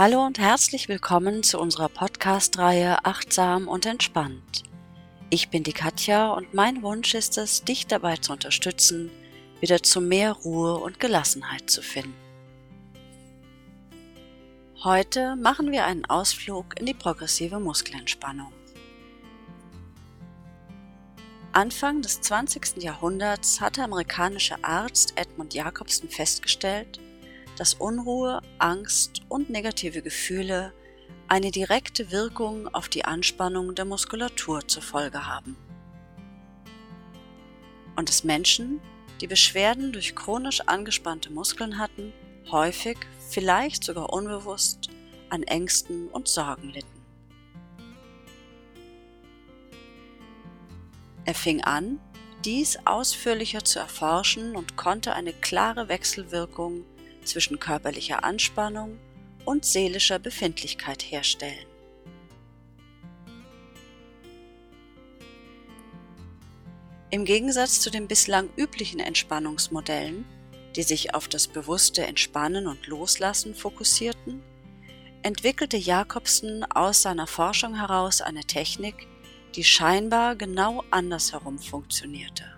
Hallo und herzlich willkommen zu unserer Podcast-Reihe Achtsam und Entspannt. Ich bin die Katja und mein Wunsch ist es, dich dabei zu unterstützen, wieder zu mehr Ruhe und Gelassenheit zu finden. Heute machen wir einen Ausflug in die progressive Muskelentspannung. Anfang des 20. Jahrhunderts hat der amerikanische Arzt Edmund Jacobson festgestellt, dass Unruhe, Angst und negative Gefühle eine direkte Wirkung auf die Anspannung der Muskulatur zur Folge haben. Und dass Menschen, die Beschwerden durch chronisch angespannte Muskeln hatten, häufig, vielleicht sogar unbewusst, an Ängsten und Sorgen litten. Er fing an, dies ausführlicher zu erforschen und konnte eine klare Wechselwirkung zwischen körperlicher Anspannung und seelischer Befindlichkeit herstellen. Im Gegensatz zu den bislang üblichen Entspannungsmodellen, die sich auf das bewusste Entspannen und Loslassen fokussierten, entwickelte Jakobsen aus seiner Forschung heraus eine Technik, die scheinbar genau andersherum funktionierte.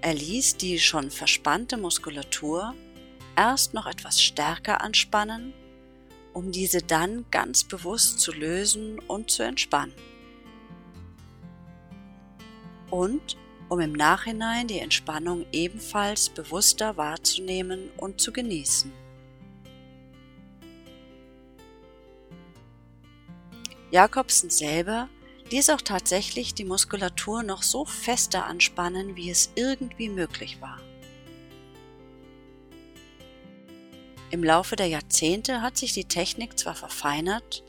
Er ließ die schon verspannte Muskulatur erst noch etwas stärker anspannen, um diese dann ganz bewusst zu lösen und zu entspannen. Und um im Nachhinein die Entspannung ebenfalls bewusster wahrzunehmen und zu genießen. Jakobsen selber ließ auch tatsächlich die Muskulatur noch so fester anspannen, wie es irgendwie möglich war. Im Laufe der Jahrzehnte hat sich die Technik zwar verfeinert,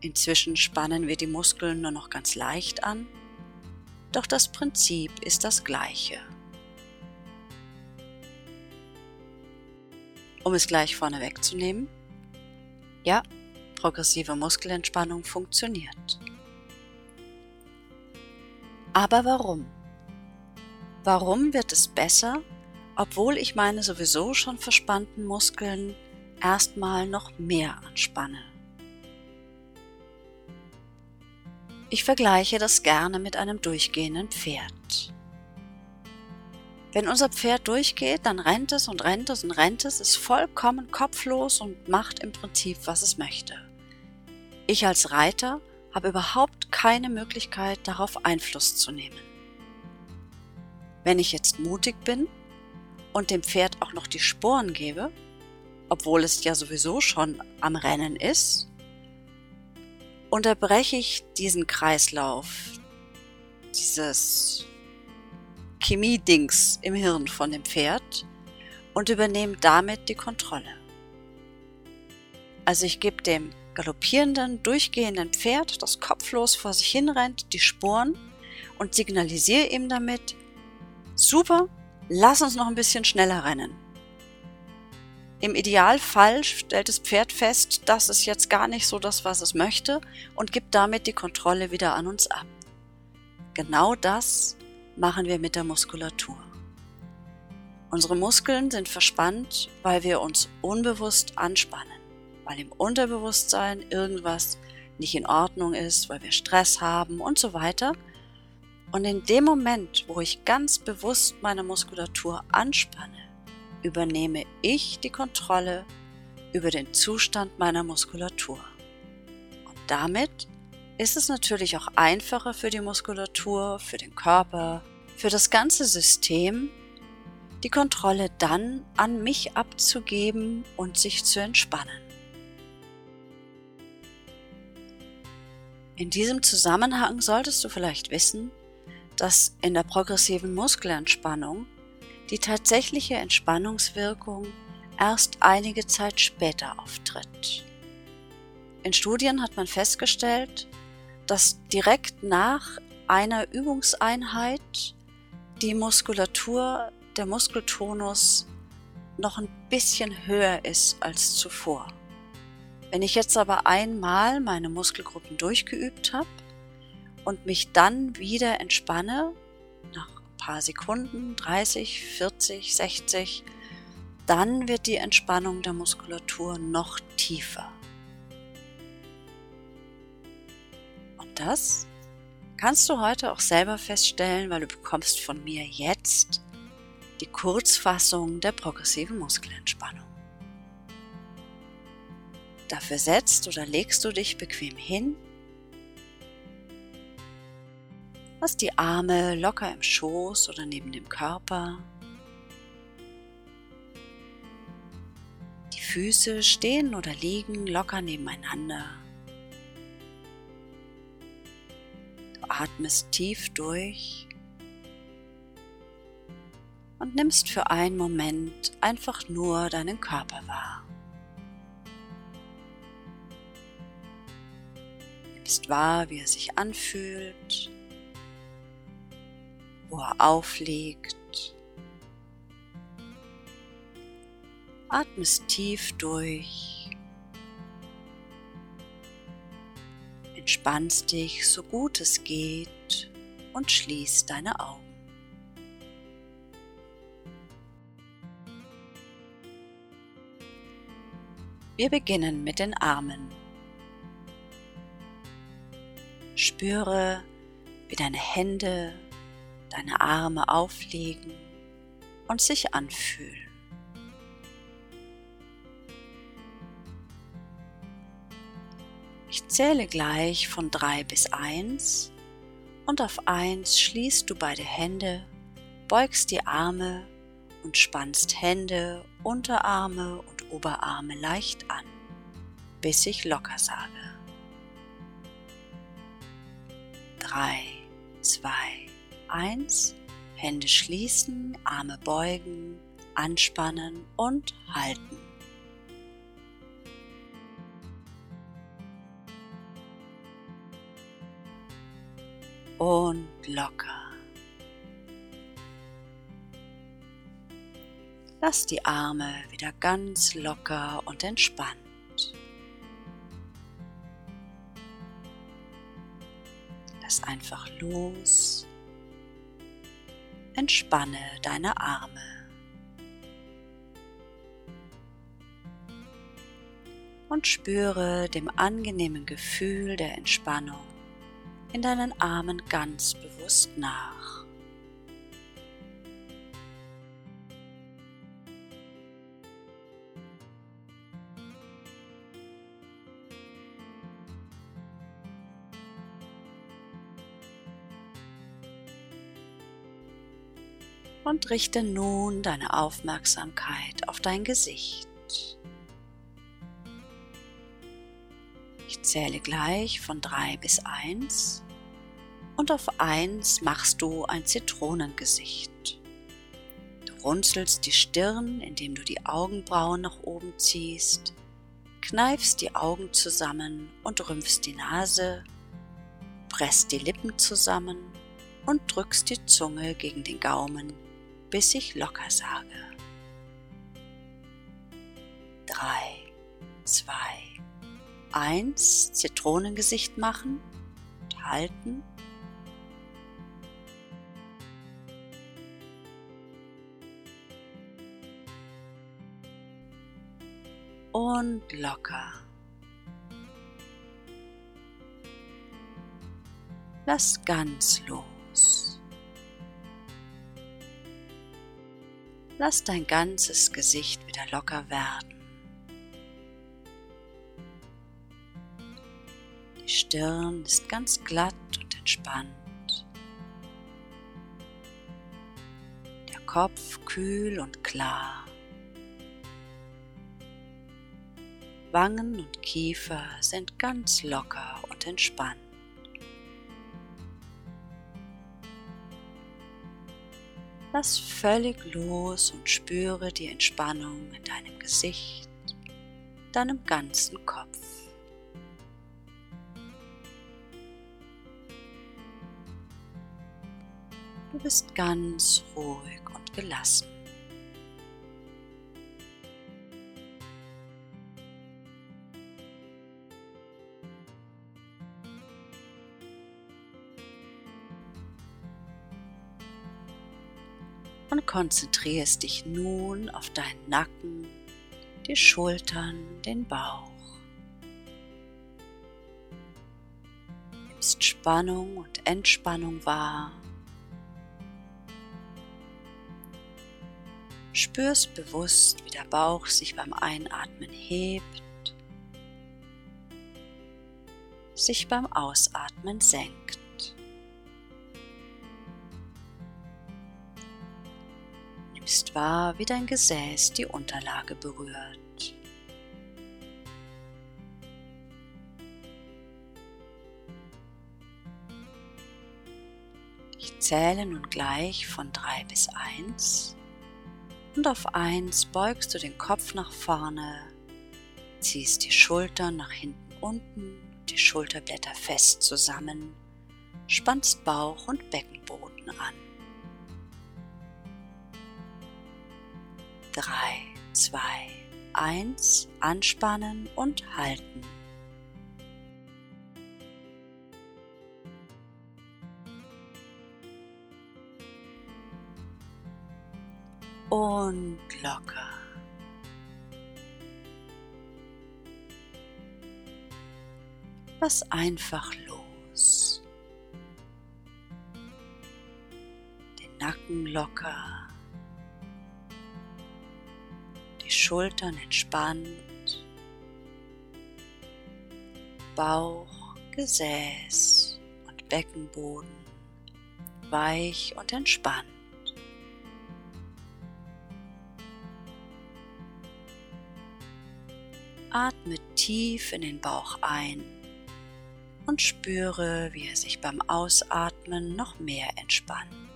inzwischen spannen wir die Muskeln nur noch ganz leicht an, doch das Prinzip ist das gleiche. Um es gleich vorne wegzunehmen, ja, progressive Muskelentspannung funktioniert. Aber warum? Warum wird es besser, obwohl ich meine sowieso schon verspannten Muskeln erstmal noch mehr anspanne? Ich vergleiche das gerne mit einem durchgehenden Pferd. Wenn unser Pferd durchgeht, dann rennt es und rennt es und rennt es, ist vollkommen kopflos und macht im Prinzip, was es möchte. Ich als Reiter habe überhaupt keine Möglichkeit, darauf Einfluss zu nehmen. Wenn ich jetzt mutig bin und dem Pferd auch noch die Sporen gebe, obwohl es ja sowieso schon am Rennen ist, unterbreche ich diesen Kreislauf, dieses Chemie-Dings im Hirn von dem Pferd und übernehme damit die Kontrolle. Also ich gebe dem galoppierenden, durchgehenden Pferd, das kopflos vor sich hinrennt, die Sporen und signalisiere ihm damit, super, lass uns noch ein bisschen schneller rennen. Im Idealfall stellt das Pferd fest, das ist jetzt gar nicht so das, was es möchte und gibt damit die Kontrolle wieder an uns ab. Genau das machen wir mit der Muskulatur. Unsere Muskeln sind verspannt, weil wir uns unbewusst anspannen weil im Unterbewusstsein irgendwas nicht in Ordnung ist, weil wir Stress haben und so weiter. Und in dem Moment, wo ich ganz bewusst meine Muskulatur anspanne, übernehme ich die Kontrolle über den Zustand meiner Muskulatur. Und damit ist es natürlich auch einfacher für die Muskulatur, für den Körper, für das ganze System, die Kontrolle dann an mich abzugeben und sich zu entspannen. In diesem Zusammenhang solltest du vielleicht wissen, dass in der progressiven Muskelentspannung die tatsächliche Entspannungswirkung erst einige Zeit später auftritt. In Studien hat man festgestellt, dass direkt nach einer Übungseinheit die Muskulatur, der Muskeltonus noch ein bisschen höher ist als zuvor. Wenn ich jetzt aber einmal meine Muskelgruppen durchgeübt habe und mich dann wieder entspanne, nach ein paar Sekunden, 30, 40, 60, dann wird die Entspannung der Muskulatur noch tiefer. Und das kannst du heute auch selber feststellen, weil du bekommst von mir jetzt die Kurzfassung der progressiven Muskelentspannung. Dafür setzt oder legst du dich bequem hin, lass die Arme locker im Schoß oder neben dem Körper, die Füße stehen oder liegen locker nebeneinander. Du atmest tief durch und nimmst für einen Moment einfach nur deinen Körper wahr. Nimmst wahr, wie er sich anfühlt, wo er aufliegt. Atmest tief durch. Entspannst dich so gut es geht und schließ deine Augen. Wir beginnen mit den Armen. Spüre, wie deine Hände, deine Arme aufliegen und sich anfühlen. Ich zähle gleich von drei bis eins und auf eins schließt du beide Hände, beugst die Arme und spannst Hände, Unterarme und Oberarme leicht an, bis ich locker sage. 3, 2, 1. Hände schließen, Arme beugen, anspannen und halten. Und locker. Lass die Arme wieder ganz locker und entspannt. Einfach los. Entspanne deine Arme. Und spüre dem angenehmen Gefühl der Entspannung in deinen Armen ganz bewusst nach. Richte nun deine Aufmerksamkeit auf dein Gesicht. Ich zähle gleich von 3 bis 1 und auf 1 machst du ein Zitronengesicht. Du runzelst die Stirn, indem du die Augenbrauen nach oben ziehst, kneifst die Augen zusammen und rümpfst die Nase, presst die Lippen zusammen und drückst die Zunge gegen den Gaumen bis ich locker sage. Drei, zwei, eins, Zitronengesicht machen, halten. Und locker. Lass ganz los. Lass dein ganzes Gesicht wieder locker werden. Die Stirn ist ganz glatt und entspannt. Der Kopf kühl und klar. Wangen und Kiefer sind ganz locker und entspannt. Lass völlig los und spüre die Entspannung in deinem Gesicht, deinem ganzen Kopf. Du bist ganz ruhig und gelassen. Und konzentrierst dich nun auf deinen Nacken, die Schultern, den Bauch. Nimmst Spannung und Entspannung wahr. Spürst bewusst, wie der Bauch sich beim Einatmen hebt, sich beim Ausatmen senkt. Wahr, wie dein Gesäß die Unterlage berührt. Ich zähle nun gleich von 3 bis 1 und auf 1 beugst du den Kopf nach vorne, ziehst die Schultern nach hinten unten, die Schulterblätter fest zusammen, spannst Bauch und Beckenboden an. 1 anspannen und halten. Und locker. Lass einfach los. Den Nacken locker. Schultern entspannt. Bauch, Gesäß und Beckenboden weich und entspannt. Atme tief in den Bauch ein und spüre, wie er sich beim Ausatmen noch mehr entspannt.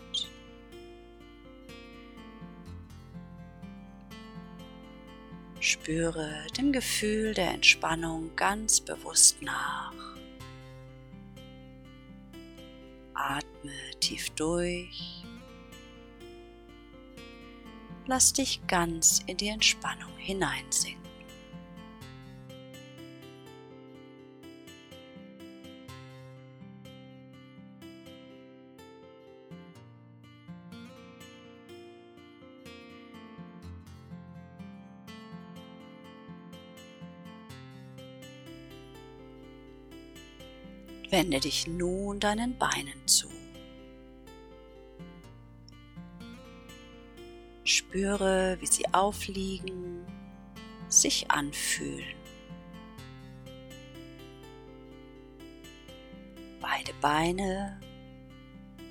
Spüre dem Gefühl der Entspannung ganz bewusst nach. Atme tief durch. Lass dich ganz in die Entspannung hineinsinken. Wende dich nun deinen Beinen zu. Spüre, wie sie aufliegen, sich anfühlen. Beide Beine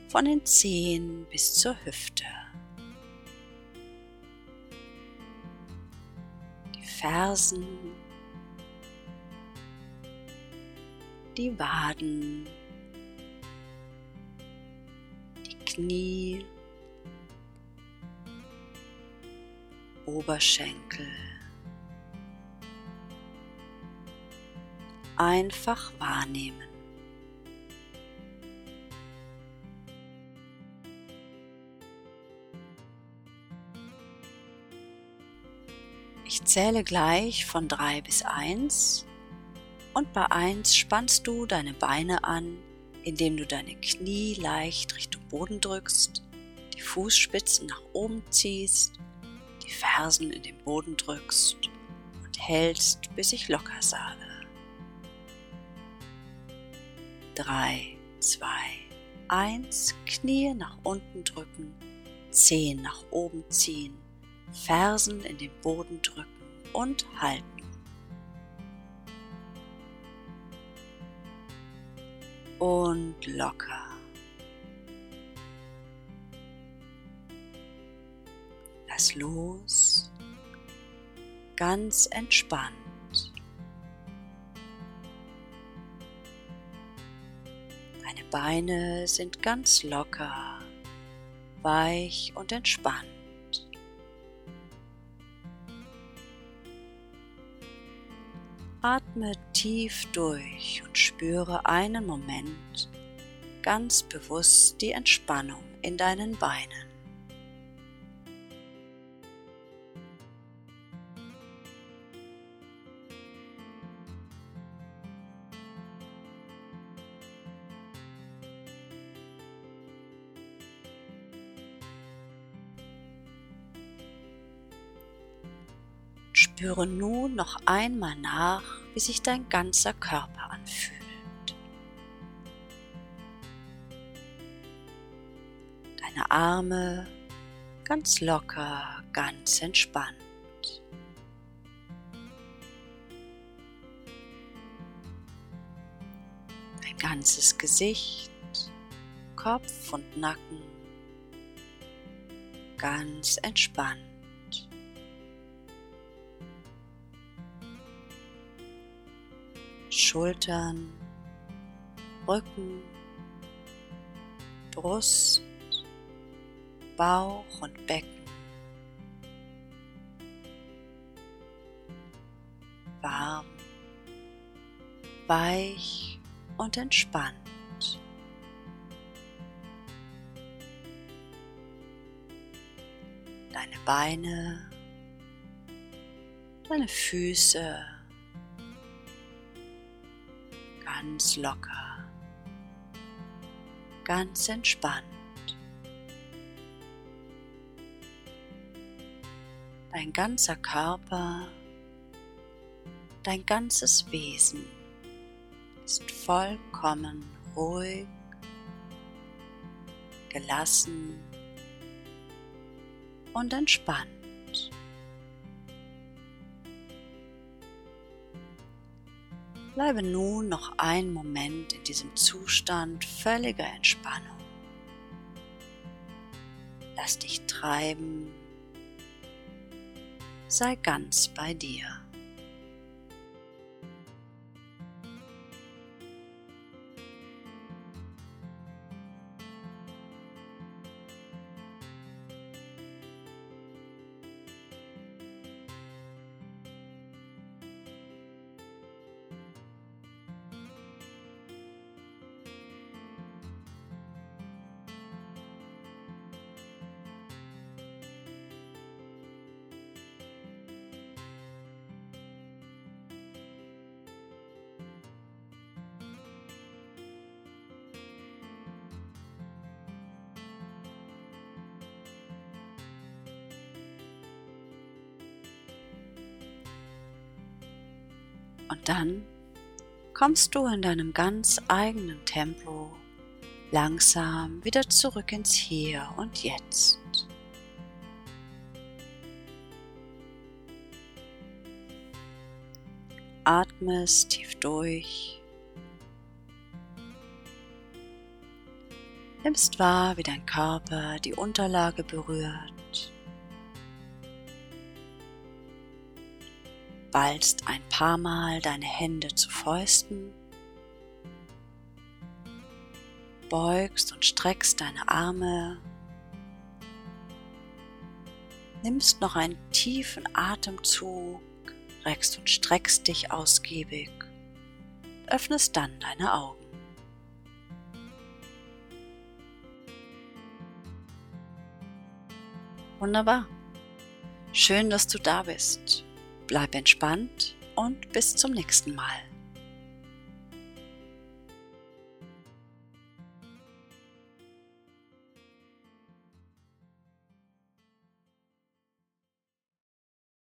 von den Zehen bis zur Hüfte. Die Fersen die Waden, die Knie, Oberschenkel. Einfach wahrnehmen. Ich zähle gleich von drei bis eins und bei 1 spannst du deine Beine an, indem du deine Knie leicht Richtung Boden drückst, die Fußspitzen nach oben ziehst, die Fersen in den Boden drückst und hältst, bis ich locker sage. 3, 2, 1, Knie nach unten drücken, Zehen nach oben ziehen, Fersen in den Boden drücken und halten. Und locker. Lass los, ganz entspannt. Deine Beine sind ganz locker, weich und entspannt. tief durch und spüre einen Moment ganz bewusst die Entspannung in deinen Beinen. Spüre nun noch einmal nach, wie sich dein ganzer Körper anfühlt. Deine Arme ganz locker, ganz entspannt. Dein ganzes Gesicht, Kopf und Nacken ganz entspannt. Schultern, Rücken, Brust, Bauch und Becken. Warm, weich und entspannt. Deine Beine, deine Füße ganz locker, ganz entspannt. Dein ganzer Körper, dein ganzes Wesen ist vollkommen ruhig, gelassen und entspannt. Bleibe nun noch einen Moment in diesem Zustand völliger Entspannung. Lass dich treiben sei ganz bei dir. Und dann kommst du in deinem ganz eigenen Tempo langsam wieder zurück ins Hier und Jetzt. Atmest tief durch. Nimmst wahr, wie dein Körper die Unterlage berührt. Ballst ein paar Mal deine Hände zu Fäusten, beugst und streckst deine Arme, nimmst noch einen tiefen Atemzug, reckst und streckst dich ausgiebig, öffnest dann deine Augen. Wunderbar. Schön, dass du da bist. Bleib entspannt und bis zum nächsten Mal.